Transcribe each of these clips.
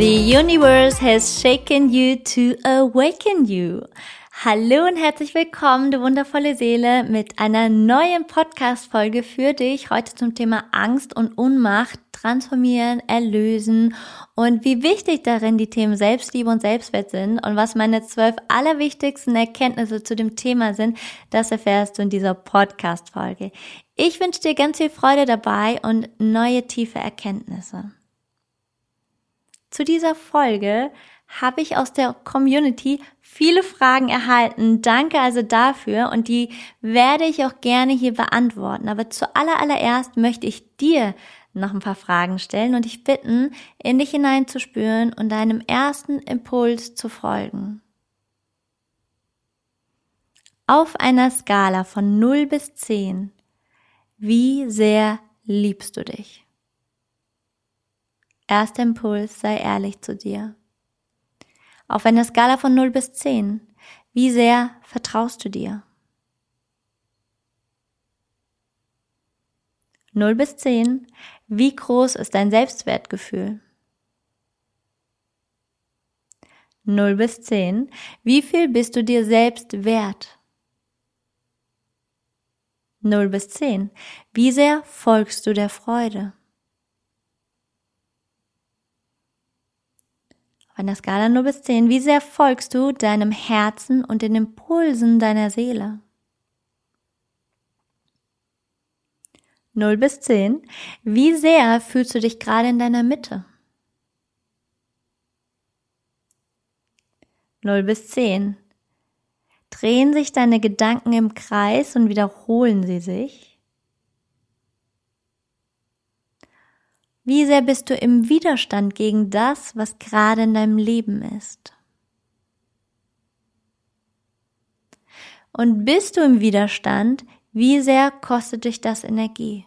The universe has shaken you to awaken you. Hallo und herzlich willkommen, du wundervolle Seele, mit einer neuen Podcast-Folge für dich. Heute zum Thema Angst und Unmacht, transformieren, erlösen und wie wichtig darin die Themen Selbstliebe und Selbstwert sind und was meine zwölf allerwichtigsten Erkenntnisse zu dem Thema sind, das erfährst du in dieser Podcast-Folge. Ich wünsche dir ganz viel Freude dabei und neue tiefe Erkenntnisse. Zu dieser Folge habe ich aus der Community viele Fragen erhalten. Danke also dafür und die werde ich auch gerne hier beantworten. Aber zuallererst möchte ich dir noch ein paar Fragen stellen und dich bitten, in dich hineinzuspüren und deinem ersten Impuls zu folgen. Auf einer Skala von 0 bis 10, wie sehr liebst du dich? Erster Impuls, sei ehrlich zu dir. Auf einer Skala von 0 bis 10, wie sehr vertraust du dir? 0 bis 10, wie groß ist dein Selbstwertgefühl? 0 bis 10, wie viel bist du dir selbst wert? 0 bis 10, wie sehr folgst du der Freude? Auf einer Skala 0 bis 10, wie sehr folgst du deinem Herzen und den Impulsen deiner Seele? 0 bis 10, wie sehr fühlst du dich gerade in deiner Mitte? 0 bis 10, drehen sich deine Gedanken im Kreis und wiederholen sie sich? Wie sehr bist du im Widerstand gegen das, was gerade in deinem Leben ist? Und bist du im Widerstand, wie sehr kostet dich das Energie?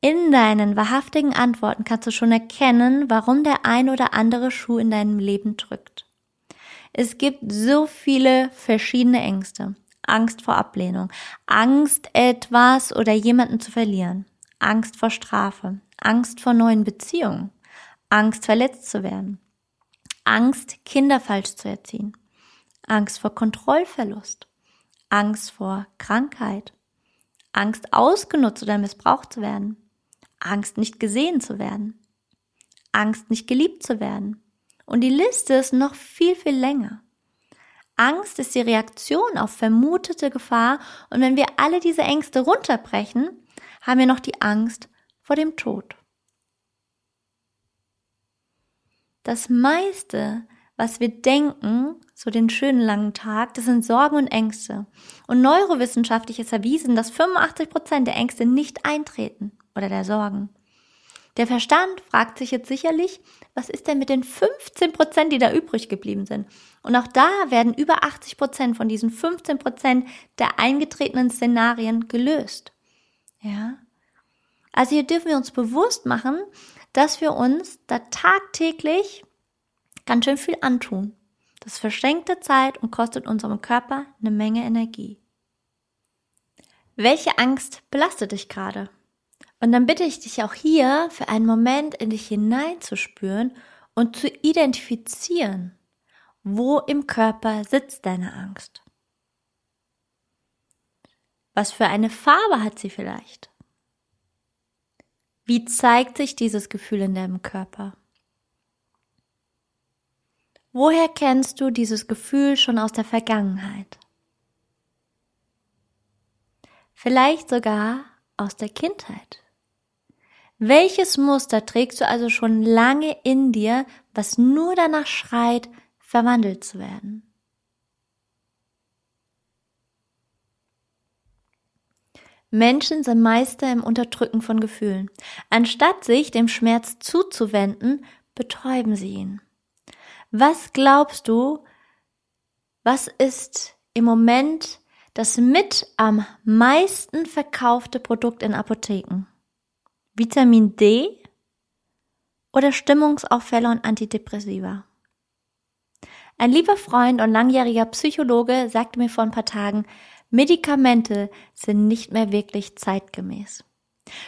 In deinen wahrhaftigen Antworten kannst du schon erkennen, warum der ein oder andere Schuh in deinem Leben drückt. Es gibt so viele verschiedene Ängste. Angst vor Ablehnung, Angst, etwas oder jemanden zu verlieren, Angst vor Strafe, Angst vor neuen Beziehungen, Angst verletzt zu werden, Angst, Kinder falsch zu erziehen, Angst vor Kontrollverlust, Angst vor Krankheit, Angst ausgenutzt oder missbraucht zu werden, Angst nicht gesehen zu werden, Angst nicht geliebt zu werden. Und die Liste ist noch viel, viel länger. Angst ist die Reaktion auf vermutete Gefahr und wenn wir alle diese Ängste runterbrechen, haben wir noch die Angst vor dem Tod. Das meiste, was wir denken, so den schönen langen Tag, das sind Sorgen und Ängste. Und neurowissenschaftlich ist erwiesen, dass 85 Prozent der Ängste nicht eintreten oder der Sorgen. Der Verstand fragt sich jetzt sicherlich, was ist denn mit den 15 Prozent, die da übrig geblieben sind? Und auch da werden über 80 Prozent von diesen 15 Prozent der eingetretenen Szenarien gelöst. Ja. Also hier dürfen wir uns bewusst machen, dass wir uns da tagtäglich ganz schön viel antun. Das verschenkte Zeit und kostet unserem Körper eine Menge Energie. Welche Angst belastet dich gerade? Und dann bitte ich dich auch hier für einen Moment in dich hineinzuspüren und zu identifizieren, wo im Körper sitzt deine Angst. Was für eine Farbe hat sie vielleicht? Wie zeigt sich dieses Gefühl in deinem Körper? Woher kennst du dieses Gefühl schon aus der Vergangenheit? Vielleicht sogar aus der Kindheit. Welches Muster trägst du also schon lange in dir, was nur danach schreit, verwandelt zu werden? Menschen sind Meister im Unterdrücken von Gefühlen. Anstatt sich dem Schmerz zuzuwenden, betäuben sie ihn. Was glaubst du, was ist im Moment das mit am meisten verkaufte Produkt in Apotheken? Vitamin D oder Stimmungsauffälle und Antidepressiva? Ein lieber Freund und langjähriger Psychologe sagte mir vor ein paar Tagen, Medikamente sind nicht mehr wirklich zeitgemäß.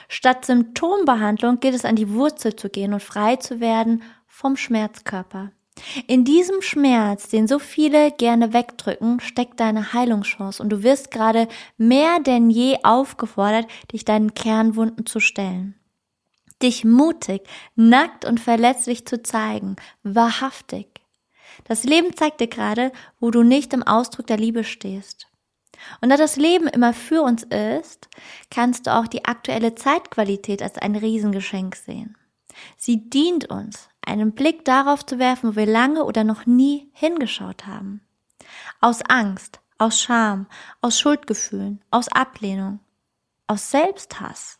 Statt Symptombehandlung geht es an die Wurzel zu gehen und frei zu werden vom Schmerzkörper. In diesem Schmerz, den so viele gerne wegdrücken, steckt deine Heilungschance und du wirst gerade mehr denn je aufgefordert, dich deinen Kernwunden zu stellen. Dich mutig, nackt und verletzlich zu zeigen, wahrhaftig. Das Leben zeigt dir gerade, wo du nicht im Ausdruck der Liebe stehst. Und da das Leben immer für uns ist, kannst du auch die aktuelle Zeitqualität als ein Riesengeschenk sehen. Sie dient uns, einen Blick darauf zu werfen, wo wir lange oder noch nie hingeschaut haben. Aus Angst, aus Scham, aus Schuldgefühlen, aus Ablehnung, aus Selbsthass.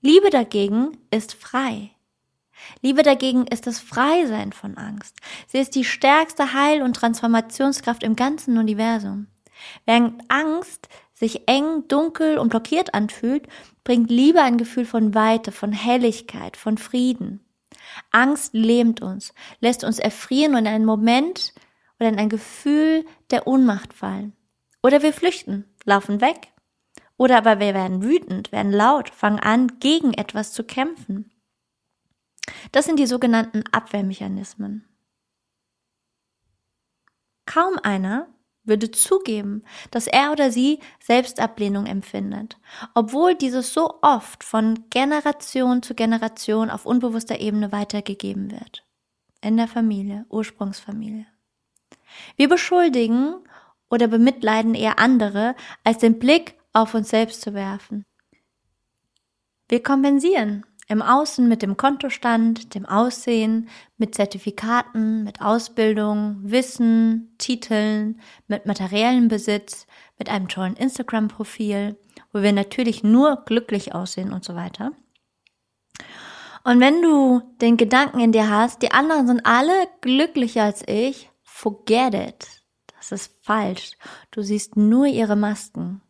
Liebe dagegen ist frei. Liebe dagegen ist das Freisein von Angst. Sie ist die stärkste Heil- und Transformationskraft im ganzen Universum. Während Angst sich eng, dunkel und blockiert anfühlt, bringt Liebe ein Gefühl von Weite, von Helligkeit, von Frieden. Angst lähmt uns, lässt uns erfrieren und in einen Moment oder in ein Gefühl der Ohnmacht fallen. Oder wir flüchten, laufen weg. Oder aber wir werden wütend, werden laut, fangen an, gegen etwas zu kämpfen. Das sind die sogenannten Abwehrmechanismen. Kaum einer würde zugeben, dass er oder sie Selbstablehnung empfindet, obwohl dieses so oft von Generation zu Generation auf unbewusster Ebene weitergegeben wird. In der Familie, Ursprungsfamilie. Wir beschuldigen oder bemitleiden eher andere, als den Blick auf uns selbst zu werfen. Wir kompensieren im Außen mit dem Kontostand, dem Aussehen, mit Zertifikaten, mit Ausbildung, Wissen, Titeln, mit materiellem Besitz, mit einem tollen Instagram-Profil, wo wir natürlich nur glücklich aussehen und so weiter. Und wenn du den Gedanken in dir hast, die anderen sind alle glücklicher als ich, forget it. Das ist falsch. Du siehst nur ihre Masken.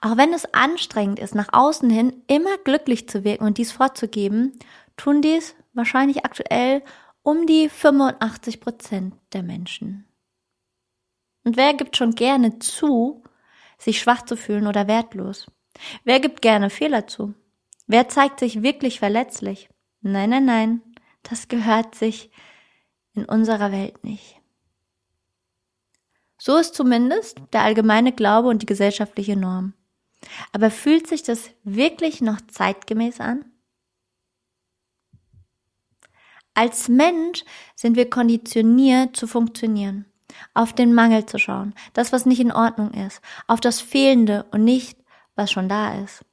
Auch wenn es anstrengend ist, nach außen hin immer glücklich zu wirken und dies vorzugeben, tun dies wahrscheinlich aktuell um die 85 Prozent der Menschen. Und wer gibt schon gerne zu, sich schwach zu fühlen oder wertlos? Wer gibt gerne Fehler zu? Wer zeigt sich wirklich verletzlich? Nein, nein, nein, das gehört sich in unserer Welt nicht. So ist zumindest der allgemeine Glaube und die gesellschaftliche Norm. Aber fühlt sich das wirklich noch zeitgemäß an? Als Mensch sind wir konditioniert zu funktionieren, auf den Mangel zu schauen, das, was nicht in Ordnung ist, auf das Fehlende und nicht, was schon da ist.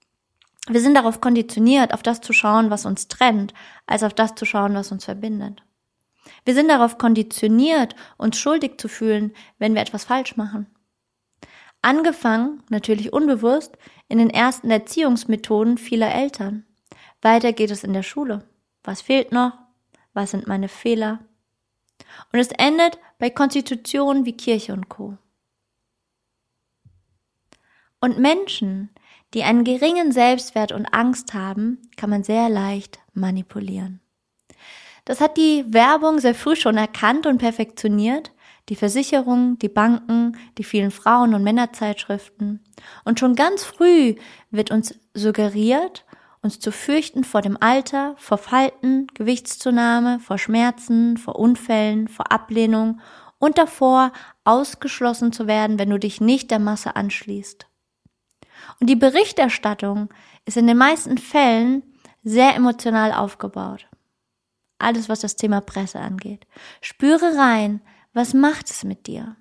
Wir sind darauf konditioniert, auf das zu schauen, was uns trennt, als auf das zu schauen, was uns verbindet. Wir sind darauf konditioniert, uns schuldig zu fühlen, wenn wir etwas falsch machen. Angefangen, natürlich unbewusst, in den ersten Erziehungsmethoden vieler Eltern. Weiter geht es in der Schule. Was fehlt noch? Was sind meine Fehler? Und es endet bei Konstitutionen wie Kirche und Co. Und Menschen, die einen geringen Selbstwert und Angst haben, kann man sehr leicht manipulieren. Das hat die Werbung sehr früh schon erkannt und perfektioniert die Versicherungen, die Banken, die vielen Frauen- und Männerzeitschriften. Und schon ganz früh wird uns suggeriert, uns zu fürchten vor dem Alter, vor Falten, Gewichtszunahme, vor Schmerzen, vor Unfällen, vor Ablehnung und davor, ausgeschlossen zu werden, wenn du dich nicht der Masse anschließt. Und die Berichterstattung ist in den meisten Fällen sehr emotional aufgebaut. Alles, was das Thema Presse angeht. Spüre rein, was macht es mit dir?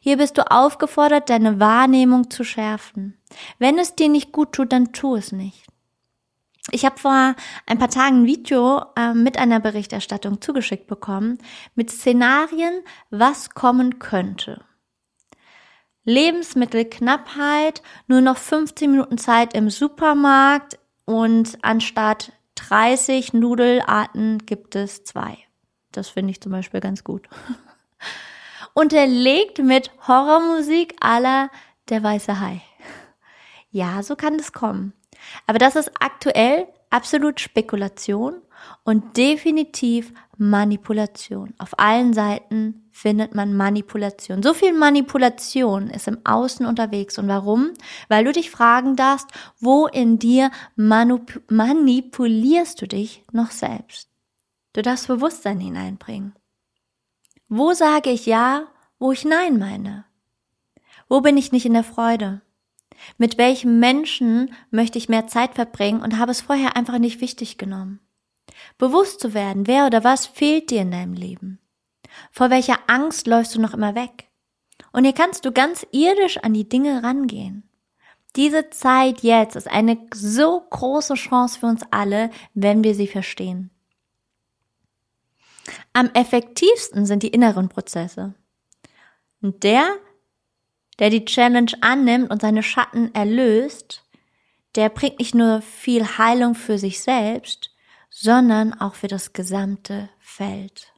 Hier bist du aufgefordert, deine Wahrnehmung zu schärfen. Wenn es dir nicht gut tut, dann tu es nicht. Ich habe vor ein paar Tagen ein Video äh, mit einer Berichterstattung zugeschickt bekommen mit Szenarien, was kommen könnte. Lebensmittelknappheit, nur noch 15 Minuten Zeit im Supermarkt und anstatt 30 Nudelarten gibt es zwei. Das finde ich zum Beispiel ganz gut. Unterlegt mit Horrormusik aller Der weiße Hai. Ja, so kann es kommen. Aber das ist aktuell absolut Spekulation und definitiv Manipulation. Auf allen Seiten findet man Manipulation. So viel Manipulation ist im Außen unterwegs. Und warum? Weil du dich fragen darfst, wo in dir manip manipulierst du dich noch selbst? Du darfst Bewusstsein hineinbringen. Wo sage ich Ja, wo ich Nein meine? Wo bin ich nicht in der Freude? Mit welchem Menschen möchte ich mehr Zeit verbringen und habe es vorher einfach nicht wichtig genommen? Bewusst zu werden, wer oder was fehlt dir in deinem Leben? Vor welcher Angst läufst du noch immer weg? Und hier kannst du ganz irdisch an die Dinge rangehen. Diese Zeit jetzt ist eine so große Chance für uns alle, wenn wir sie verstehen. Am effektivsten sind die inneren Prozesse. Und der, der die Challenge annimmt und seine Schatten erlöst, der bringt nicht nur viel Heilung für sich selbst, sondern auch für das gesamte Feld.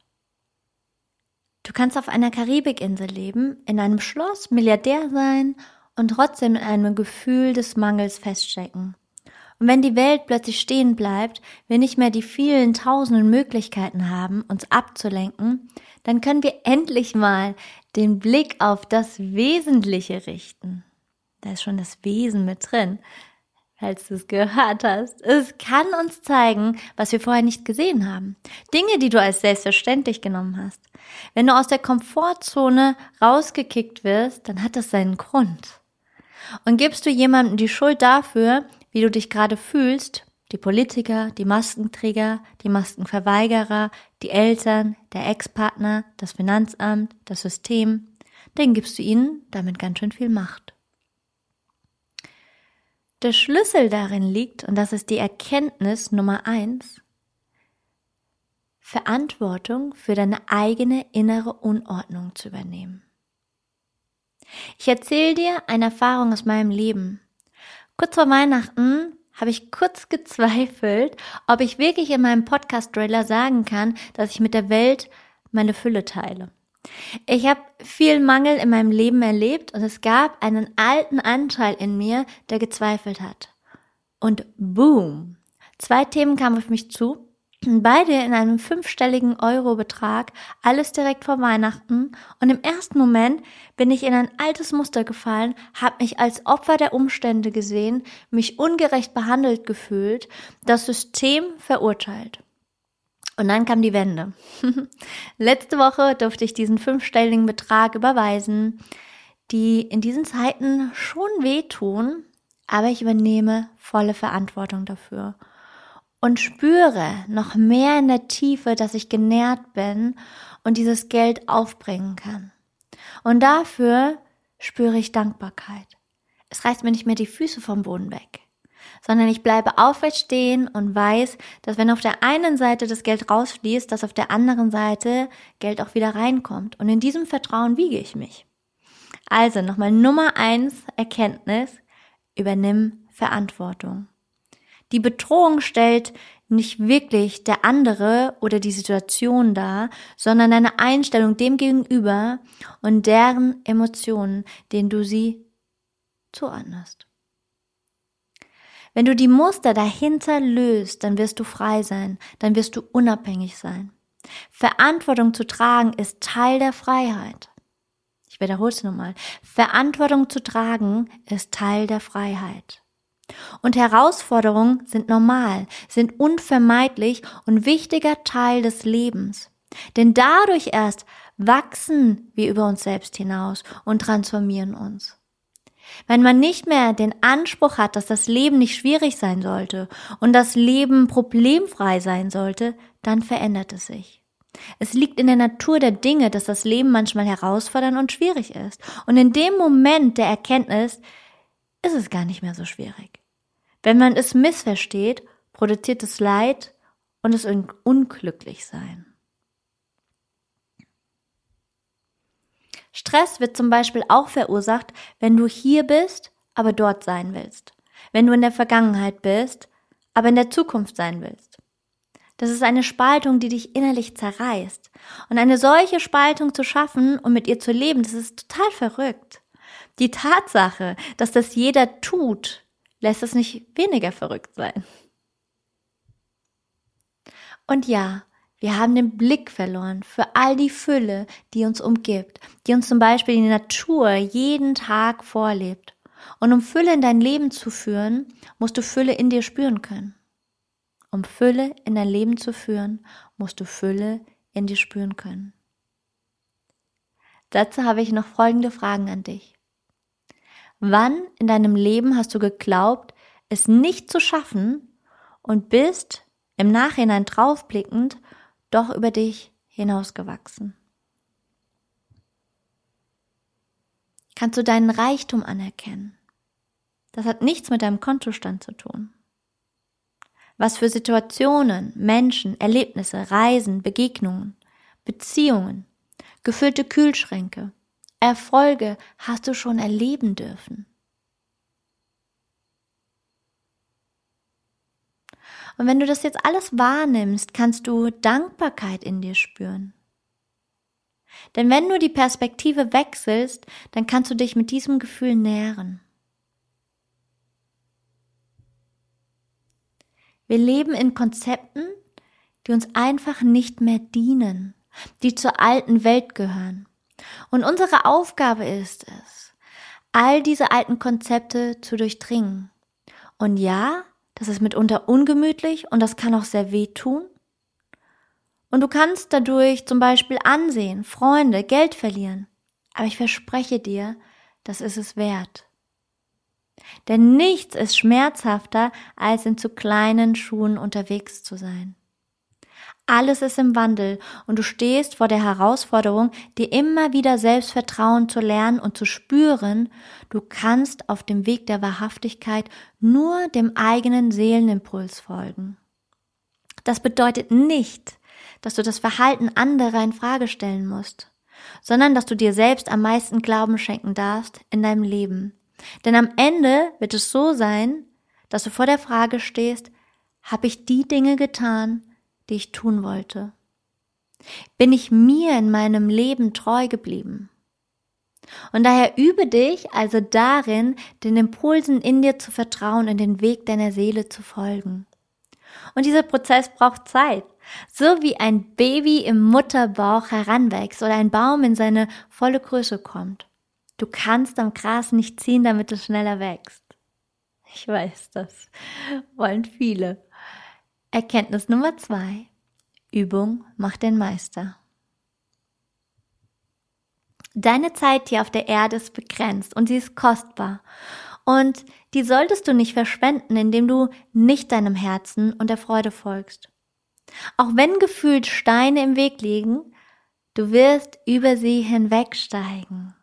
Du kannst auf einer Karibikinsel leben, in einem Schloss, Milliardär sein und trotzdem in einem Gefühl des Mangels feststecken. Und wenn die Welt plötzlich stehen bleibt, wir nicht mehr die vielen tausenden Möglichkeiten haben, uns abzulenken, dann können wir endlich mal den Blick auf das Wesentliche richten. Da ist schon das Wesen mit drin falls du es gehört hast. Es kann uns zeigen, was wir vorher nicht gesehen haben. Dinge, die du als selbstverständlich genommen hast. Wenn du aus der Komfortzone rausgekickt wirst, dann hat das seinen Grund. Und gibst du jemandem die Schuld dafür, wie du dich gerade fühlst, die Politiker, die Maskenträger, die Maskenverweigerer, die Eltern, der Ex-Partner, das Finanzamt, das System, dann gibst du ihnen damit ganz schön viel Macht. Der Schlüssel darin liegt, und das ist die Erkenntnis Nummer eins, Verantwortung für deine eigene innere Unordnung zu übernehmen. Ich erzähle dir eine Erfahrung aus meinem Leben. Kurz vor Weihnachten habe ich kurz gezweifelt, ob ich wirklich in meinem Podcast-Trailer sagen kann, dass ich mit der Welt meine Fülle teile. Ich habe viel Mangel in meinem Leben erlebt und es gab einen alten Anteil in mir, der gezweifelt hat. Und boom, zwei Themen kamen auf mich zu. Beide in einem fünfstelligen Euro-Betrag, alles direkt vor Weihnachten. Und im ersten Moment bin ich in ein altes Muster gefallen, habe mich als Opfer der Umstände gesehen, mich ungerecht behandelt gefühlt, das System verurteilt. Und dann kam die Wende. Letzte Woche durfte ich diesen fünfstelligen Betrag überweisen, die in diesen Zeiten schon wehtun, aber ich übernehme volle Verantwortung dafür und spüre noch mehr in der Tiefe, dass ich genährt bin und dieses Geld aufbringen kann. Und dafür spüre ich Dankbarkeit. Es reißt mir nicht mehr die Füße vom Boden weg sondern ich bleibe aufrecht stehen und weiß, dass wenn auf der einen Seite das Geld rausfließt, dass auf der anderen Seite Geld auch wieder reinkommt. Und in diesem Vertrauen wiege ich mich. Also nochmal Nummer eins Erkenntnis, übernimm Verantwortung. Die Bedrohung stellt nicht wirklich der andere oder die Situation dar, sondern deine Einstellung dem gegenüber und deren Emotionen, denen du sie zuordnest. Wenn du die Muster dahinter löst, dann wirst du frei sein, dann wirst du unabhängig sein. Verantwortung zu tragen ist Teil der Freiheit. Ich wiederhole es nochmal. Verantwortung zu tragen ist Teil der Freiheit. Und Herausforderungen sind normal, sind unvermeidlich und wichtiger Teil des Lebens. Denn dadurch erst wachsen wir über uns selbst hinaus und transformieren uns. Wenn man nicht mehr den Anspruch hat, dass das Leben nicht schwierig sein sollte und das Leben problemfrei sein sollte, dann verändert es sich. Es liegt in der Natur der Dinge, dass das Leben manchmal herausfordernd und schwierig ist. Und in dem Moment der Erkenntnis ist es gar nicht mehr so schwierig. Wenn man es missversteht, produziert es Leid und es unglücklich sein. Stress wird zum Beispiel auch verursacht, wenn du hier bist, aber dort sein willst. Wenn du in der Vergangenheit bist, aber in der Zukunft sein willst. Das ist eine Spaltung, die dich innerlich zerreißt. Und eine solche Spaltung zu schaffen und mit ihr zu leben, das ist total verrückt. Die Tatsache, dass das jeder tut, lässt es nicht weniger verrückt sein. Und ja, wir haben den Blick verloren für all die Fülle, die uns umgibt, die uns zum Beispiel die Natur jeden Tag vorlebt. Und um Fülle in dein Leben zu führen, musst du Fülle in dir spüren können. Um Fülle in dein Leben zu führen, musst du Fülle in dir spüren können. Dazu habe ich noch folgende Fragen an dich. Wann in deinem Leben hast du geglaubt, es nicht zu schaffen und bist im Nachhinein draufblickend doch über dich hinausgewachsen? Kannst du deinen Reichtum anerkennen? Das hat nichts mit deinem Kontostand zu tun was für Situationen, Menschen, Erlebnisse, Reisen, Begegnungen, Beziehungen, gefüllte Kühlschränke, Erfolge hast du schon erleben dürfen. Und wenn du das jetzt alles wahrnimmst, kannst du Dankbarkeit in dir spüren. Denn wenn du die Perspektive wechselst, dann kannst du dich mit diesem Gefühl nähren. Wir leben in Konzepten, die uns einfach nicht mehr dienen, die zur alten Welt gehören. Und unsere Aufgabe ist es, all diese alten Konzepte zu durchdringen. Und ja, das ist mitunter ungemütlich und das kann auch sehr weh tun. Und du kannst dadurch zum Beispiel Ansehen, Freunde, Geld verlieren. Aber ich verspreche dir, das ist es wert. Denn nichts ist schmerzhafter, als in zu kleinen Schuhen unterwegs zu sein. Alles ist im Wandel und du stehst vor der Herausforderung, dir immer wieder Selbstvertrauen zu lernen und zu spüren, du kannst auf dem Weg der Wahrhaftigkeit nur dem eigenen Seelenimpuls folgen. Das bedeutet nicht, dass du das Verhalten anderer in Frage stellen musst, sondern dass du dir selbst am meisten Glauben schenken darfst in deinem Leben denn am Ende wird es so sein, dass du vor der Frage stehst, habe ich die Dinge getan, die ich tun wollte? Bin ich mir in meinem Leben treu geblieben? Und daher übe dich also darin, den Impulsen in dir zu vertrauen und den Weg deiner Seele zu folgen. Und dieser Prozess braucht Zeit. So wie ein Baby im Mutterbauch heranwächst oder ein Baum in seine volle Größe kommt. Du kannst am Gras nicht ziehen, damit es schneller wächst. Ich weiß, das wollen viele. Erkenntnis Nummer zwei. Übung macht den Meister. Deine Zeit hier auf der Erde ist begrenzt und sie ist kostbar. Und die solltest du nicht verschwenden, indem du nicht deinem Herzen und der Freude folgst. Auch wenn gefühlt Steine im Weg liegen, du wirst über sie hinwegsteigen.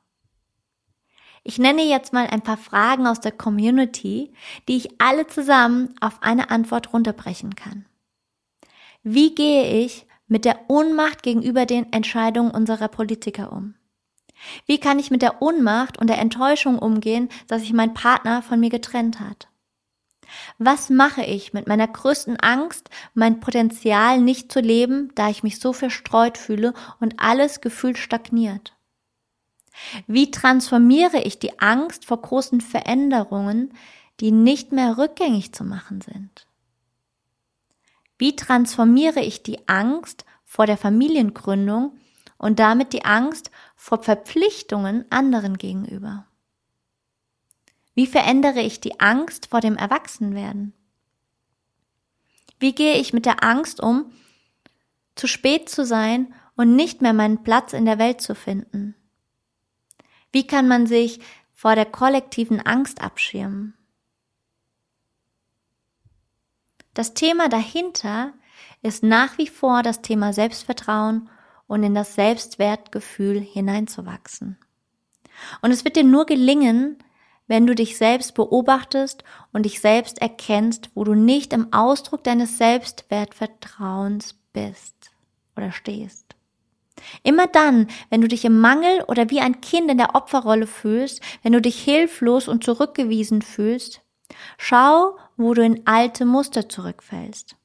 Ich nenne jetzt mal ein paar Fragen aus der Community, die ich alle zusammen auf eine Antwort runterbrechen kann. Wie gehe ich mit der Ohnmacht gegenüber den Entscheidungen unserer Politiker um? Wie kann ich mit der Ohnmacht und der Enttäuschung umgehen, dass sich mein Partner von mir getrennt hat? Was mache ich mit meiner größten Angst, mein Potenzial nicht zu leben, da ich mich so verstreut fühle und alles gefühlt stagniert? Wie transformiere ich die Angst vor großen Veränderungen, die nicht mehr rückgängig zu machen sind? Wie transformiere ich die Angst vor der Familiengründung und damit die Angst vor Verpflichtungen anderen gegenüber? Wie verändere ich die Angst vor dem Erwachsenwerden? Wie gehe ich mit der Angst um, zu spät zu sein und nicht mehr meinen Platz in der Welt zu finden? Wie kann man sich vor der kollektiven Angst abschirmen? Das Thema dahinter ist nach wie vor das Thema Selbstvertrauen und in das Selbstwertgefühl hineinzuwachsen. Und es wird dir nur gelingen, wenn du dich selbst beobachtest und dich selbst erkennst, wo du nicht im Ausdruck deines Selbstwertvertrauens bist oder stehst. Immer dann, wenn du dich im Mangel oder wie ein Kind in der Opferrolle fühlst, wenn du dich hilflos und zurückgewiesen fühlst, schau, wo du in alte Muster zurückfällst.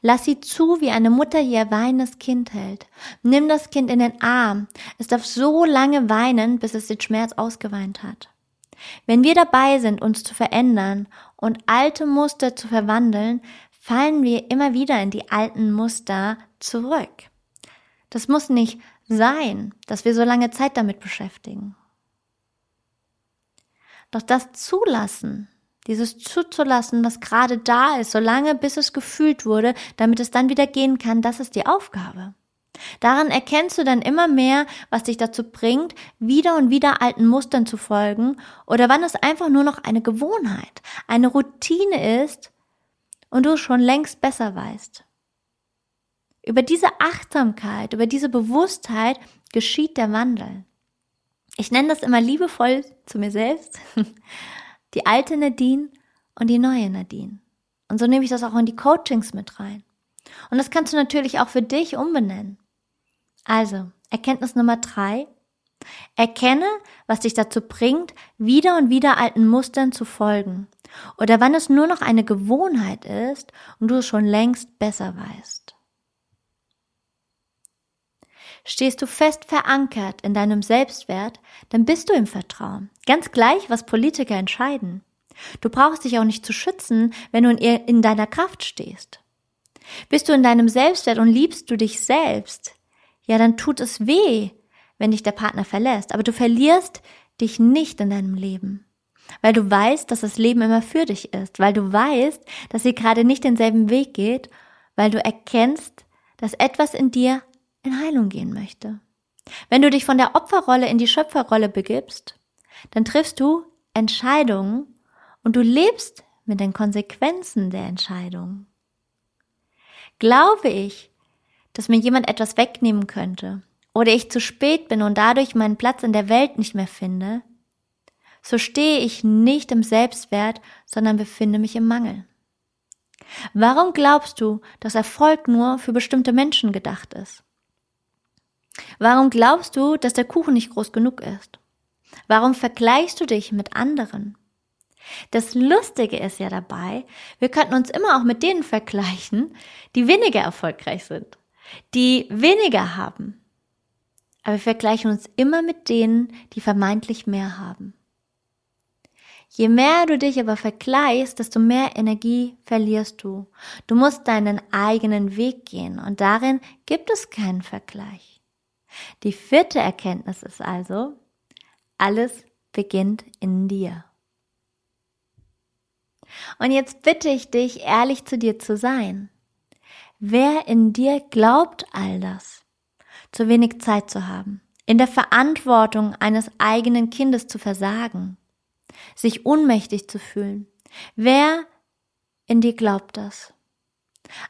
Lass sie zu, wie eine Mutter ihr weinendes Kind hält. Nimm das Kind in den Arm. Es darf so lange weinen, bis es den Schmerz ausgeweint hat. Wenn wir dabei sind, uns zu verändern und alte Muster zu verwandeln, fallen wir immer wieder in die alten Muster zurück. Das muss nicht sein, dass wir so lange Zeit damit beschäftigen. Doch das Zulassen, dieses zuzulassen, was gerade da ist, solange bis es gefühlt wurde, damit es dann wieder gehen kann, das ist die Aufgabe. Daran erkennst du dann immer mehr, was dich dazu bringt, wieder und wieder alten Mustern zu folgen oder wann es einfach nur noch eine Gewohnheit, eine Routine ist und du schon längst besser weißt. Über diese Achtsamkeit, über diese Bewusstheit geschieht der Wandel. Ich nenne das immer liebevoll zu mir selbst, die alte Nadine und die neue Nadine. Und so nehme ich das auch in die Coachings mit rein. Und das kannst du natürlich auch für dich umbenennen. Also, Erkenntnis Nummer drei. Erkenne, was dich dazu bringt, wieder und wieder alten Mustern zu folgen. Oder wann es nur noch eine Gewohnheit ist und du es schon längst besser weißt. Stehst du fest verankert in deinem Selbstwert, dann bist du im Vertrauen. Ganz gleich, was Politiker entscheiden. Du brauchst dich auch nicht zu schützen, wenn du in deiner Kraft stehst. Bist du in deinem Selbstwert und liebst du dich selbst, ja, dann tut es weh, wenn dich der Partner verlässt, aber du verlierst dich nicht in deinem Leben. Weil du weißt, dass das Leben immer für dich ist, weil du weißt, dass sie gerade nicht denselben Weg geht, weil du erkennst, dass etwas in dir in Heilung gehen möchte. Wenn du dich von der Opferrolle in die Schöpferrolle begibst, dann triffst du Entscheidungen und du lebst mit den Konsequenzen der Entscheidungen. Glaube ich, dass mir jemand etwas wegnehmen könnte oder ich zu spät bin und dadurch meinen Platz in der Welt nicht mehr finde, so stehe ich nicht im Selbstwert, sondern befinde mich im Mangel. Warum glaubst du, dass Erfolg nur für bestimmte Menschen gedacht ist? Warum glaubst du, dass der Kuchen nicht groß genug ist? Warum vergleichst du dich mit anderen? Das Lustige ist ja dabei, wir könnten uns immer auch mit denen vergleichen, die weniger erfolgreich sind die weniger haben. Aber wir vergleichen uns immer mit denen, die vermeintlich mehr haben. Je mehr du dich aber vergleichst, desto mehr Energie verlierst du. Du musst deinen eigenen Weg gehen und darin gibt es keinen Vergleich. Die vierte Erkenntnis ist also, alles beginnt in dir. Und jetzt bitte ich dich, ehrlich zu dir zu sein. Wer in dir glaubt all das? Zu wenig Zeit zu haben, in der Verantwortung eines eigenen Kindes zu versagen, sich ohnmächtig zu fühlen. Wer in dir glaubt das?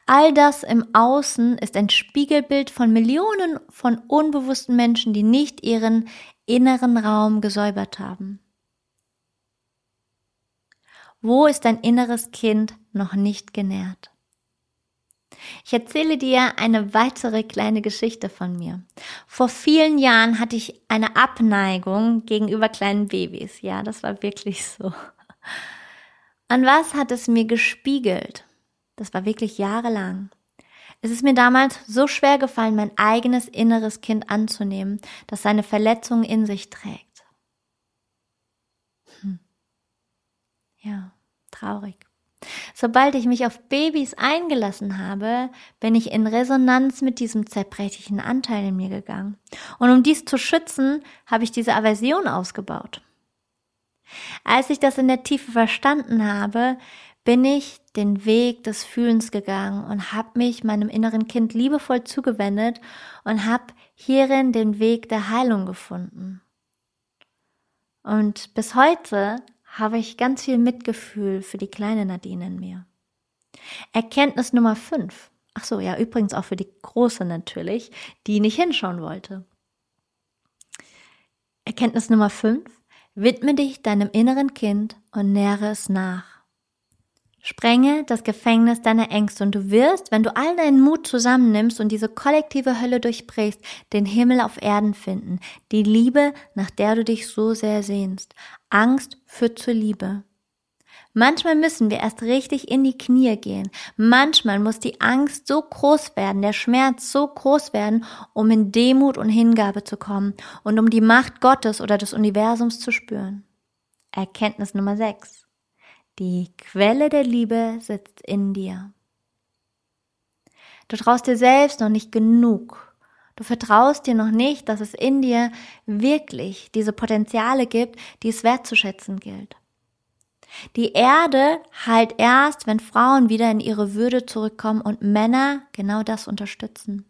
All das im Außen ist ein Spiegelbild von Millionen von unbewussten Menschen, die nicht ihren inneren Raum gesäubert haben. Wo ist dein inneres Kind noch nicht genährt? Ich erzähle dir eine weitere kleine Geschichte von mir. Vor vielen Jahren hatte ich eine Abneigung gegenüber kleinen Babys. Ja, das war wirklich so. An was hat es mir gespiegelt? Das war wirklich jahrelang. Es ist mir damals so schwer gefallen, mein eigenes inneres Kind anzunehmen, das seine Verletzungen in sich trägt. Hm. Ja, traurig. Sobald ich mich auf Babys eingelassen habe, bin ich in Resonanz mit diesem zerbrechlichen Anteil in mir gegangen. Und um dies zu schützen, habe ich diese Aversion ausgebaut. Als ich das in der Tiefe verstanden habe, bin ich den Weg des Fühlens gegangen und habe mich meinem inneren Kind liebevoll zugewendet und habe hierin den Weg der Heilung gefunden. Und bis heute habe ich ganz viel Mitgefühl für die kleine Nadine in mir. Erkenntnis Nummer 5. Ach so, ja, übrigens auch für die große natürlich, die nicht hinschauen wollte. Erkenntnis Nummer 5. Widme dich deinem inneren Kind und nähre es nach. Sprenge das Gefängnis deiner Ängste und du wirst, wenn du all deinen Mut zusammennimmst und diese kollektive Hölle durchbrichst, den Himmel auf Erden finden, die Liebe, nach der du dich so sehr sehnst. Angst führt zur Liebe. Manchmal müssen wir erst richtig in die Knie gehen. Manchmal muss die Angst so groß werden, der Schmerz so groß werden, um in Demut und Hingabe zu kommen und um die Macht Gottes oder des Universums zu spüren. Erkenntnis Nummer 6. Die Quelle der Liebe sitzt in dir. Du traust dir selbst noch nicht genug. Du vertraust dir noch nicht, dass es in dir wirklich diese Potenziale gibt, die es wertzuschätzen gilt. Die Erde heilt erst, wenn Frauen wieder in ihre Würde zurückkommen und Männer genau das unterstützen.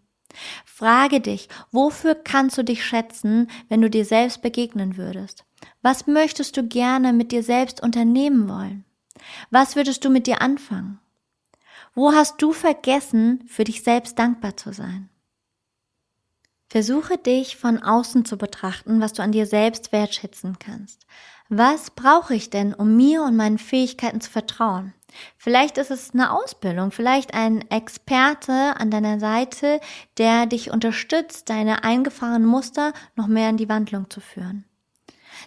Frage dich, wofür kannst du dich schätzen, wenn du dir selbst begegnen würdest? Was möchtest du gerne mit dir selbst unternehmen wollen? Was würdest du mit dir anfangen? Wo hast du vergessen, für dich selbst dankbar zu sein? Versuche dich von außen zu betrachten, was du an dir selbst wertschätzen kannst. Was brauche ich denn, um mir und meinen Fähigkeiten zu vertrauen? Vielleicht ist es eine Ausbildung, vielleicht ein Experte an deiner Seite, der dich unterstützt, deine eingefahrenen Muster noch mehr in die Wandlung zu führen.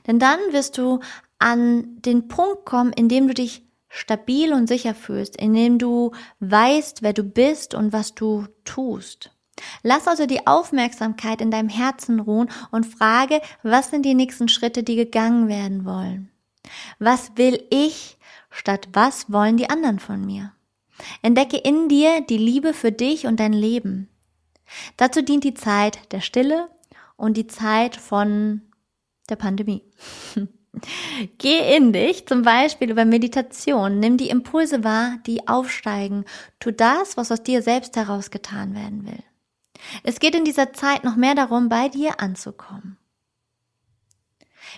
Denn dann wirst du an den Punkt kommen, in dem du dich stabil und sicher fühlst, in dem du weißt, wer du bist und was du tust. Lass also die Aufmerksamkeit in deinem Herzen ruhen und frage, was sind die nächsten Schritte, die gegangen werden wollen? Was will ich statt was wollen die anderen von mir? Entdecke in dir die Liebe für dich und dein Leben. Dazu dient die Zeit der Stille und die Zeit von der Pandemie. Geh in dich, zum Beispiel über Meditation. Nimm die Impulse wahr, die aufsteigen. Tu das, was aus dir selbst heraus getan werden will. Es geht in dieser Zeit noch mehr darum, bei dir anzukommen.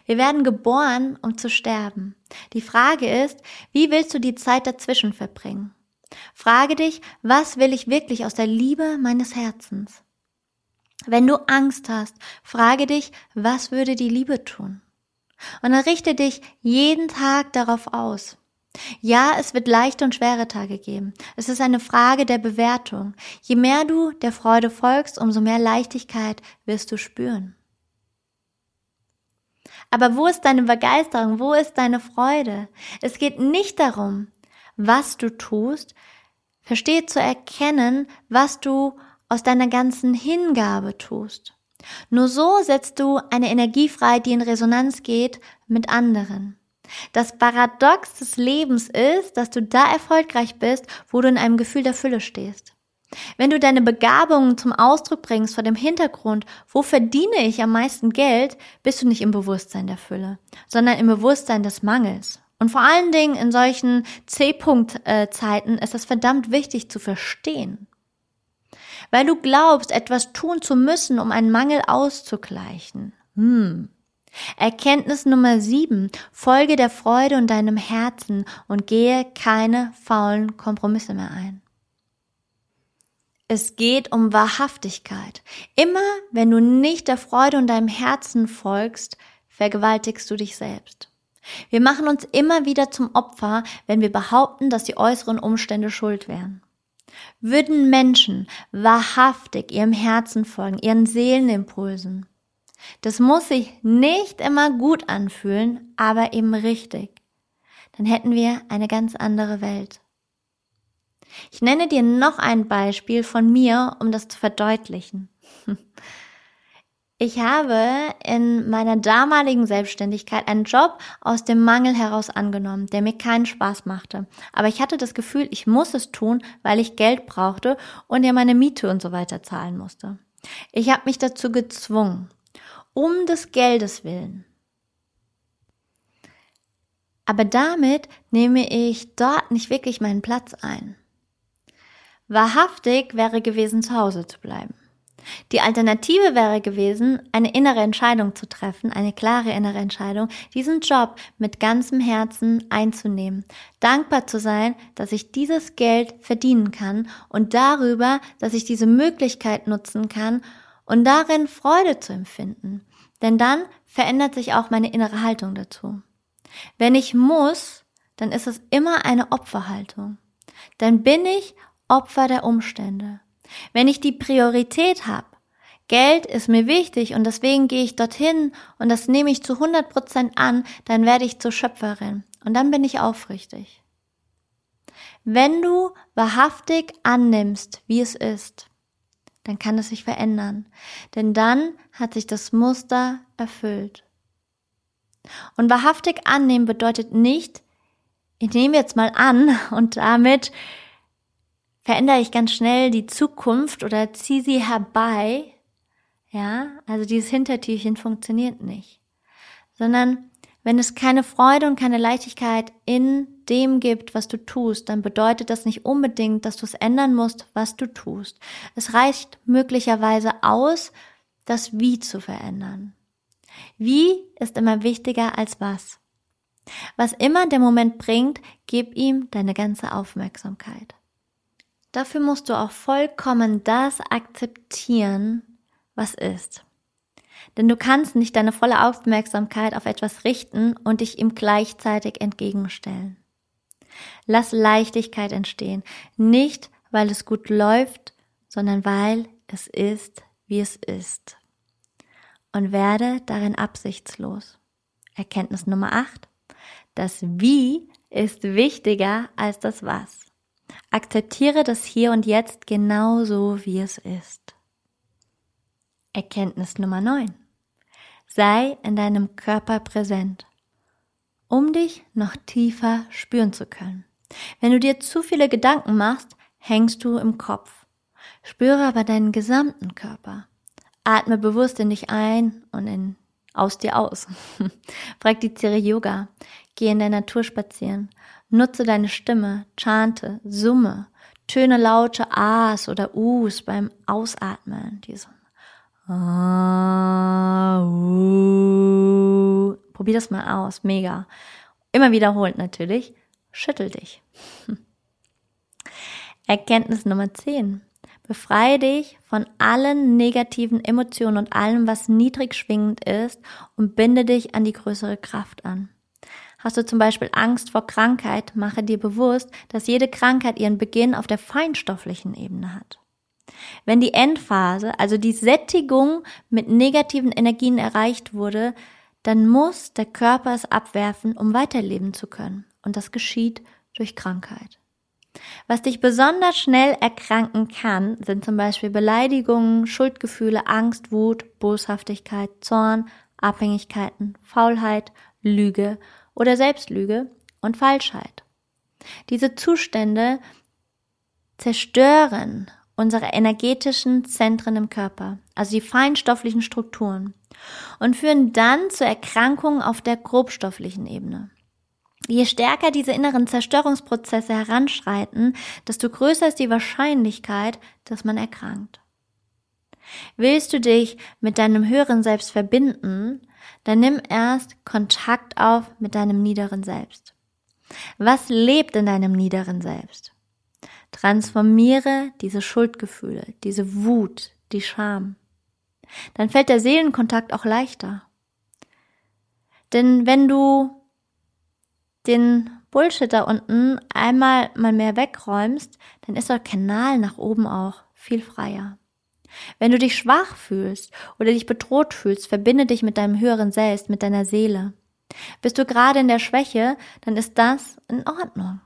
Wir werden geboren, um zu sterben. Die Frage ist, wie willst du die Zeit dazwischen verbringen? Frage dich, was will ich wirklich aus der Liebe meines Herzens? Wenn du Angst hast, frage dich, was würde die Liebe tun? Und dann richte dich jeden Tag darauf aus. Ja, es wird leichte und schwere Tage geben. Es ist eine Frage der Bewertung. Je mehr du der Freude folgst, umso mehr Leichtigkeit wirst du spüren. Aber wo ist deine Begeisterung? Wo ist deine Freude? Es geht nicht darum, was du tust. Verstehe zu erkennen, was du aus deiner ganzen Hingabe tust. Nur so setzt du eine Energie frei, die in Resonanz geht mit anderen. Das Paradox des Lebens ist, dass du da erfolgreich bist, wo du in einem Gefühl der Fülle stehst. Wenn du deine Begabungen zum Ausdruck bringst vor dem Hintergrund, wo verdiene ich am meisten Geld, bist du nicht im Bewusstsein der Fülle, sondern im Bewusstsein des Mangels. Und vor allen Dingen in solchen C-Punkt-Zeiten ist es verdammt wichtig zu verstehen weil du glaubst, etwas tun zu müssen, um einen Mangel auszugleichen. Hm. Erkenntnis Nummer sieben. Folge der Freude und deinem Herzen und gehe keine faulen Kompromisse mehr ein. Es geht um Wahrhaftigkeit. Immer wenn du nicht der Freude und deinem Herzen folgst, vergewaltigst du dich selbst. Wir machen uns immer wieder zum Opfer, wenn wir behaupten, dass die äußeren Umstände schuld wären. Würden Menschen wahrhaftig ihrem Herzen folgen, ihren Seelenimpulsen, das muss sich nicht immer gut anfühlen, aber eben richtig, dann hätten wir eine ganz andere Welt. Ich nenne dir noch ein Beispiel von mir, um das zu verdeutlichen. Ich habe in meiner damaligen Selbstständigkeit einen Job aus dem Mangel heraus angenommen, der mir keinen Spaß machte. Aber ich hatte das Gefühl, ich muss es tun, weil ich Geld brauchte und ja meine Miete und so weiter zahlen musste. Ich habe mich dazu gezwungen, um des Geldes willen. Aber damit nehme ich dort nicht wirklich meinen Platz ein. Wahrhaftig wäre gewesen, zu Hause zu bleiben. Die Alternative wäre gewesen, eine innere Entscheidung zu treffen, eine klare innere Entscheidung, diesen Job mit ganzem Herzen einzunehmen, dankbar zu sein, dass ich dieses Geld verdienen kann und darüber, dass ich diese Möglichkeit nutzen kann und darin Freude zu empfinden. Denn dann verändert sich auch meine innere Haltung dazu. Wenn ich muss, dann ist es immer eine Opferhaltung. Dann bin ich Opfer der Umstände. Wenn ich die Priorität habe, Geld ist mir wichtig und deswegen gehe ich dorthin und das nehme ich zu 100 Prozent an, dann werde ich zur Schöpferin und dann bin ich aufrichtig. Wenn du wahrhaftig annimmst, wie es ist, dann kann es sich verändern, denn dann hat sich das Muster erfüllt. Und wahrhaftig annehmen bedeutet nicht, ich nehme jetzt mal an und damit verändere ich ganz schnell die Zukunft oder ziehe sie herbei. Ja, also dieses Hintertürchen funktioniert nicht. Sondern wenn es keine Freude und keine Leichtigkeit in dem gibt, was du tust, dann bedeutet das nicht unbedingt, dass du es ändern musst, was du tust. Es reicht möglicherweise aus, das Wie zu verändern. Wie ist immer wichtiger als was. Was immer der Moment bringt, gib ihm deine ganze Aufmerksamkeit. Dafür musst du auch vollkommen das akzeptieren, was ist. Denn du kannst nicht deine volle Aufmerksamkeit auf etwas richten und dich ihm gleichzeitig entgegenstellen. Lass Leichtigkeit entstehen, nicht weil es gut läuft, sondern weil es ist, wie es ist. Und werde darin absichtslos. Erkenntnis Nummer 8. Das Wie ist wichtiger als das Was. Akzeptiere das Hier und Jetzt genauso, wie es ist. Erkenntnis Nummer 9. Sei in deinem Körper präsent, um dich noch tiefer spüren zu können. Wenn du dir zu viele Gedanken machst, hängst du im Kopf. Spüre aber deinen gesamten Körper. Atme bewusst in dich ein und in, aus dir aus. Praktiziere Yoga. Geh in der Natur spazieren. Nutze deine Stimme, chante, summe, töne laute A's oder U's beim Ausatmen. Diese ah, uh. Probier das mal aus, mega. Immer wiederholt natürlich. Schüttel dich. Erkenntnis Nummer 10. Befreie dich von allen negativen Emotionen und allem, was niedrig schwingend ist und binde dich an die größere Kraft an. Hast du zum Beispiel Angst vor Krankheit, mache dir bewusst, dass jede Krankheit ihren Beginn auf der feinstofflichen Ebene hat. Wenn die Endphase, also die Sättigung mit negativen Energien erreicht wurde, dann muss der Körper es abwerfen, um weiterleben zu können. Und das geschieht durch Krankheit. Was dich besonders schnell erkranken kann, sind zum Beispiel Beleidigungen, Schuldgefühle, Angst, Wut, Boshaftigkeit, Zorn, Abhängigkeiten, Faulheit, Lüge oder Selbstlüge und Falschheit. Diese Zustände zerstören unsere energetischen Zentren im Körper, also die feinstofflichen Strukturen, und führen dann zu Erkrankungen auf der grobstofflichen Ebene. Je stärker diese inneren Zerstörungsprozesse heranschreiten, desto größer ist die Wahrscheinlichkeit, dass man erkrankt. Willst du dich mit deinem höheren Selbst verbinden, dann nimm erst Kontakt auf mit deinem niederen Selbst. Was lebt in deinem niederen Selbst? Transformiere diese Schuldgefühle, diese Wut, die Scham. Dann fällt der Seelenkontakt auch leichter. Denn wenn du den Bullshit da unten einmal mal mehr wegräumst, dann ist der Kanal nach oben auch viel freier. Wenn du dich schwach fühlst oder dich bedroht fühlst, verbinde dich mit deinem höheren Selbst, mit deiner Seele. Bist du gerade in der Schwäche, dann ist das in Ordnung.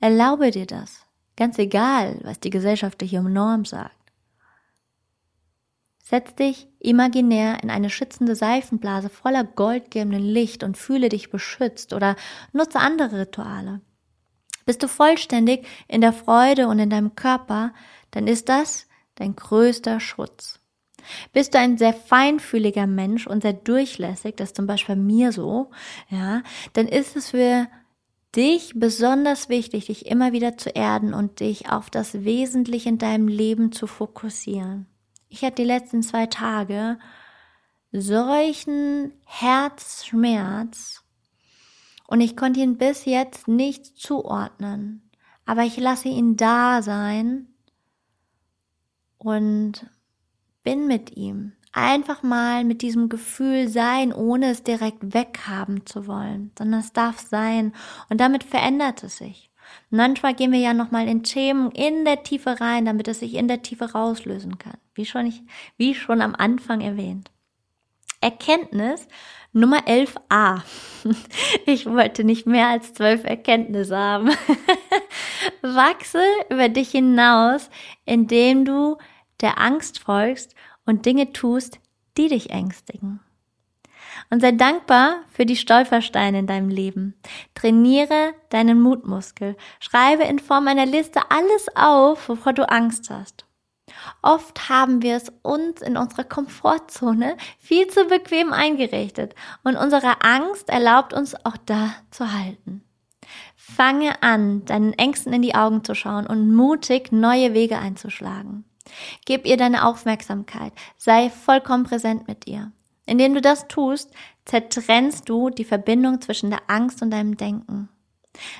Erlaube dir das. Ganz egal, was die gesellschaftliche Norm sagt. Setz dich imaginär in eine schützende Seifenblase voller goldgelbenden Licht und fühle dich beschützt oder nutze andere Rituale. Bist du vollständig in der Freude und in deinem Körper, dann ist das dein größter Schutz. Bist du ein sehr feinfühliger Mensch und sehr durchlässig, das ist zum Beispiel bei mir so, ja, dann ist es für dich besonders wichtig, dich immer wieder zu erden und dich auf das Wesentliche in deinem Leben zu fokussieren. Ich hatte die letzten zwei Tage solchen Herzschmerz und ich konnte ihn bis jetzt nicht zuordnen. Aber ich lasse ihn da sein und bin mit ihm. einfach mal mit diesem Gefühl sein, ohne es direkt weghaben zu wollen, sondern es darf sein und damit verändert es sich. Manchmal gehen wir ja nochmal in Themen in der Tiefe rein, damit es sich in der Tiefe rauslösen kann. Wie schon, ich, wie schon am Anfang erwähnt. Erkenntnis Nummer 11a. Ich wollte nicht mehr als zwölf Erkenntnisse haben. Wachse über dich hinaus, indem du der Angst folgst und Dinge tust, die dich ängstigen. Und sei dankbar für die Stolpersteine in deinem Leben. Trainiere deinen Mutmuskel. Schreibe in Form einer Liste alles auf, wovor du Angst hast. Oft haben wir es uns in unserer Komfortzone viel zu bequem eingerichtet und unsere Angst erlaubt uns auch da zu halten. Fange an, deinen Ängsten in die Augen zu schauen und mutig neue Wege einzuschlagen. Gib ihr deine Aufmerksamkeit, sei vollkommen präsent mit ihr. Indem du das tust, zertrennst du die Verbindung zwischen der Angst und deinem Denken.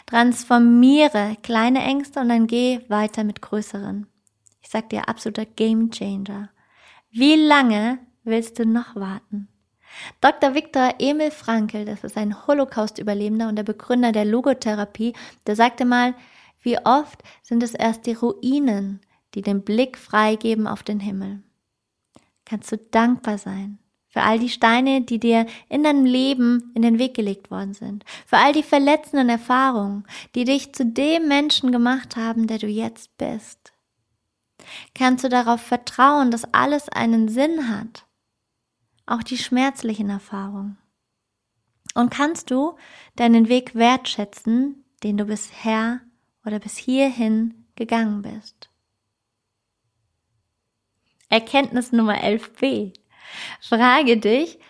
Transformiere kleine Ängste und dann geh weiter mit größeren. Ich sag dir absoluter Game Changer. Wie lange willst du noch warten? Dr. Viktor Emil Frankl, das ist ein Holocaust-Überlebender und der Begründer der Logotherapie, der sagte mal, wie oft sind es erst die Ruinen, die den Blick freigeben auf den Himmel. Kannst du dankbar sein für all die Steine, die dir in deinem Leben in den Weg gelegt worden sind, für all die verletzenden Erfahrungen, die dich zu dem Menschen gemacht haben, der du jetzt bist. Kannst du darauf vertrauen, dass alles einen Sinn hat, auch die schmerzlichen Erfahrungen. Und kannst du deinen Weg wertschätzen, den du bisher oder bis hierhin gegangen bist. Erkenntnis Nummer 11b. Frage dich,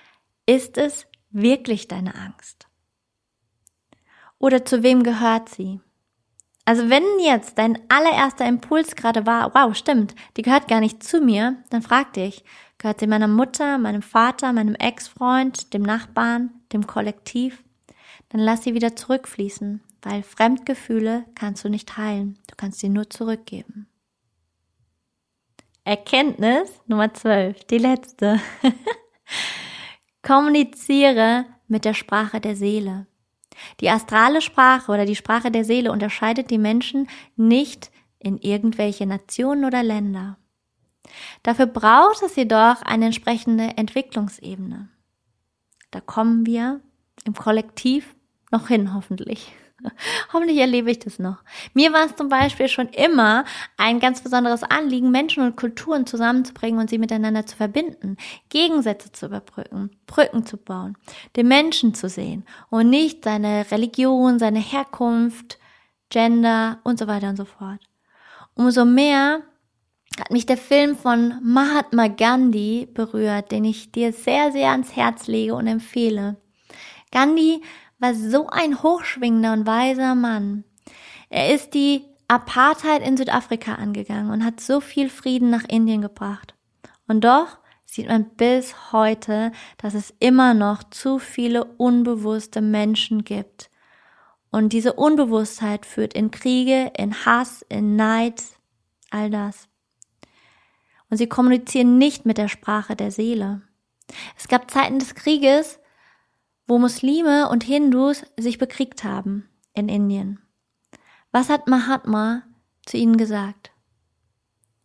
ist es wirklich deine Angst? Oder zu wem gehört sie? Also wenn jetzt dein allererster Impuls gerade war, wow, stimmt, die gehört gar nicht zu mir, dann frag dich, gehört sie meiner Mutter, meinem Vater, meinem Ex-Freund, dem Nachbarn, dem Kollektiv? Dann lass sie wieder zurückfließen, weil Fremdgefühle kannst du nicht heilen, du kannst sie nur zurückgeben. Erkenntnis Nummer 12, die letzte. Kommuniziere mit der Sprache der Seele. Die astrale Sprache oder die Sprache der Seele unterscheidet die Menschen nicht in irgendwelche Nationen oder Länder. Dafür braucht es jedoch eine entsprechende Entwicklungsebene. Da kommen wir im Kollektiv noch hin, hoffentlich. Hoffentlich erlebe ich das noch. Mir war es zum Beispiel schon immer ein ganz besonderes Anliegen, Menschen und Kulturen zusammenzubringen und sie miteinander zu verbinden, Gegensätze zu überbrücken, Brücken zu bauen, den Menschen zu sehen und nicht seine Religion, seine Herkunft, Gender und so weiter und so fort. Umso mehr hat mich der Film von Mahatma Gandhi berührt, den ich dir sehr, sehr ans Herz lege und empfehle. Gandhi war so ein hochschwingender und weiser Mann. Er ist die Apartheid in Südafrika angegangen und hat so viel Frieden nach Indien gebracht. Und doch sieht man bis heute, dass es immer noch zu viele unbewusste Menschen gibt. Und diese Unbewusstheit führt in Kriege, in Hass, in Neid, all das. Und sie kommunizieren nicht mit der Sprache der Seele. Es gab Zeiten des Krieges, wo Muslime und Hindus sich bekriegt haben in Indien. Was hat Mahatma zu ihnen gesagt?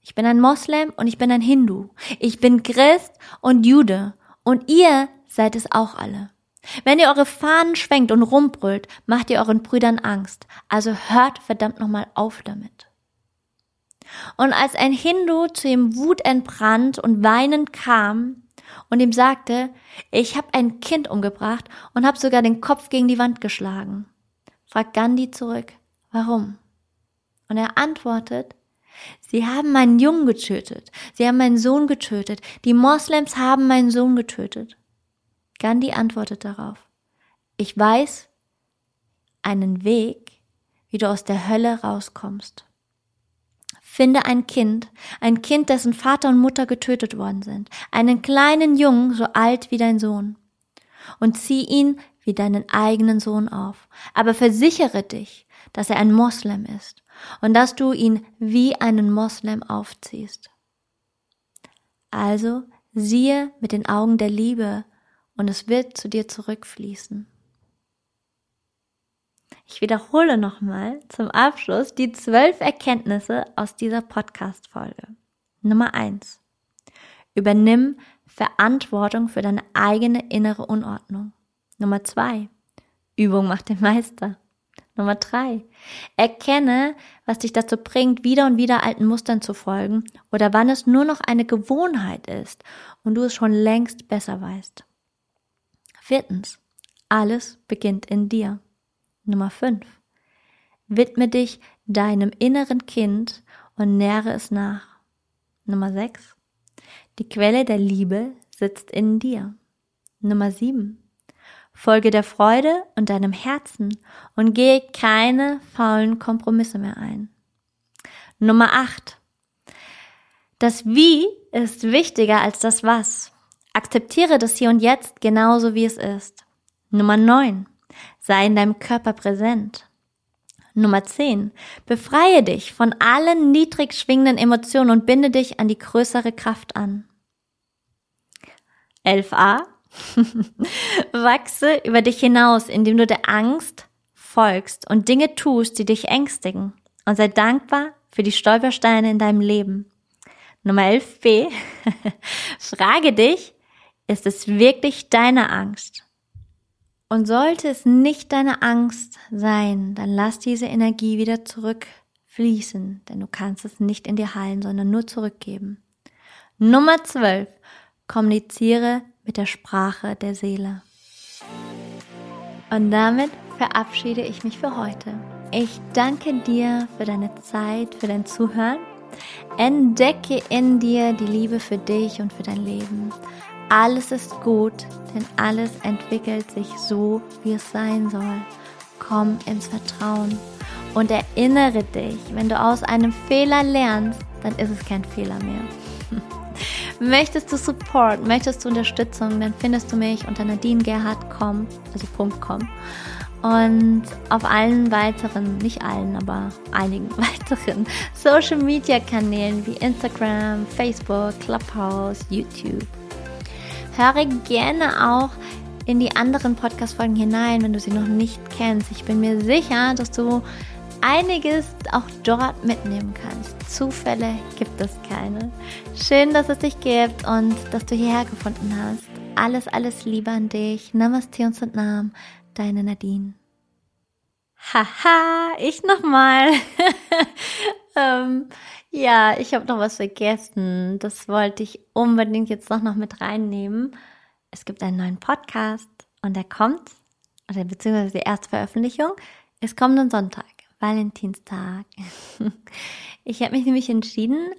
Ich bin ein Moslem und ich bin ein Hindu. Ich bin Christ und Jude. Und ihr seid es auch alle. Wenn ihr eure Fahnen schwenkt und rumbrüllt, macht ihr euren Brüdern Angst. Also hört verdammt nochmal auf damit. Und als ein Hindu zu ihm wutentbrannt und weinend kam, und ihm sagte, ich habe ein Kind umgebracht und habe sogar den Kopf gegen die Wand geschlagen. Fragt Gandhi zurück, warum? Und er antwortet, Sie haben meinen Jungen getötet, sie haben meinen Sohn getötet, die Moslems haben meinen Sohn getötet. Gandhi antwortet darauf, ich weiß einen Weg, wie du aus der Hölle rauskommst. Finde ein Kind, ein Kind, dessen Vater und Mutter getötet worden sind, einen kleinen Jungen, so alt wie dein Sohn, und zieh ihn wie deinen eigenen Sohn auf. Aber versichere dich, dass er ein Moslem ist und dass du ihn wie einen Moslem aufziehst. Also Siehe mit den Augen der Liebe und es wird zu dir zurückfließen. Ich wiederhole nochmal zum Abschluss die zwölf Erkenntnisse aus dieser Podcast-Folge. Nummer eins: Übernimm Verantwortung für deine eigene innere Unordnung. Nummer zwei: Übung macht den Meister. Nummer drei. Erkenne, was dich dazu bringt, wieder und wieder alten Mustern zu folgen oder wann es nur noch eine Gewohnheit ist und du es schon längst besser weißt. Viertens. Alles beginnt in dir. Nummer fünf. Widme dich deinem inneren Kind und nähre es nach. Nummer sechs. Die Quelle der Liebe sitzt in dir. Nummer sieben. Folge der Freude und deinem Herzen und gehe keine faulen Kompromisse mehr ein. Nummer 8. Das Wie ist wichtiger als das Was. Akzeptiere das Hier und Jetzt genauso wie es ist. Nummer 9. Sei in deinem Körper präsent. Nummer 10. Befreie dich von allen niedrig schwingenden Emotionen und binde dich an die größere Kraft an. 11a. Wachse über dich hinaus, indem du der Angst folgst und Dinge tust, die dich ängstigen. Und sei dankbar für die Stolpersteine in deinem Leben. Nummer 11b. Frage dich, ist es wirklich deine Angst? Und sollte es nicht deine Angst sein, dann lass diese Energie wieder zurückfließen, denn du kannst es nicht in dir heilen, sondern nur zurückgeben. Nummer 12. Kommuniziere mit der Sprache der Seele. Und damit verabschiede ich mich für heute. Ich danke dir für deine Zeit, für dein Zuhören. Entdecke in dir die Liebe für dich und für dein Leben. Alles ist gut, denn alles entwickelt sich so, wie es sein soll. Komm ins Vertrauen und erinnere dich, wenn du aus einem Fehler lernst, dann ist es kein Fehler mehr. Möchtest du Support, möchtest du Unterstützung, dann findest du mich unter nadinegerhard.com, also .com. Und auf allen weiteren, nicht allen, aber einigen weiteren Social Media Kanälen wie Instagram, Facebook, Clubhouse, YouTube. Höre gerne auch in die anderen Podcast-Folgen hinein, wenn du sie noch nicht kennst. Ich bin mir sicher, dass du einiges auch dort mitnehmen kannst. Zufälle gibt es keine. Schön, dass es dich gibt und dass du hierher gefunden hast. Alles, alles Liebe an dich. Namaste und Sundnam, deine Nadine. Haha, ich nochmal. ähm, ja, ich habe noch was vergessen. Das wollte ich unbedingt jetzt noch, noch mit reinnehmen. Es gibt einen neuen Podcast und der kommt, oder beziehungsweise die erste Veröffentlichung, es kommt am Sonntag. Valentinstag. Ich habe mich nämlich entschieden,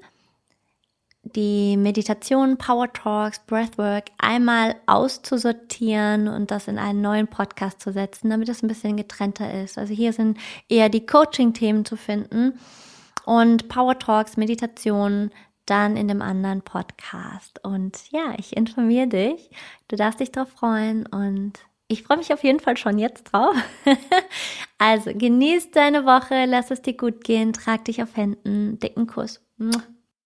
die Meditation, Power Talks, Breathwork einmal auszusortieren und das in einen neuen Podcast zu setzen, damit es ein bisschen getrennter ist. Also hier sind eher die Coaching-Themen zu finden und Power Talks, Meditation dann in dem anderen Podcast. Und ja, ich informiere dich. Du darfst dich darauf freuen und ich freue mich auf jeden Fall schon jetzt drauf. also genieß deine Woche, lass es dir gut gehen, trag dich auf Händen, dicken Kuss.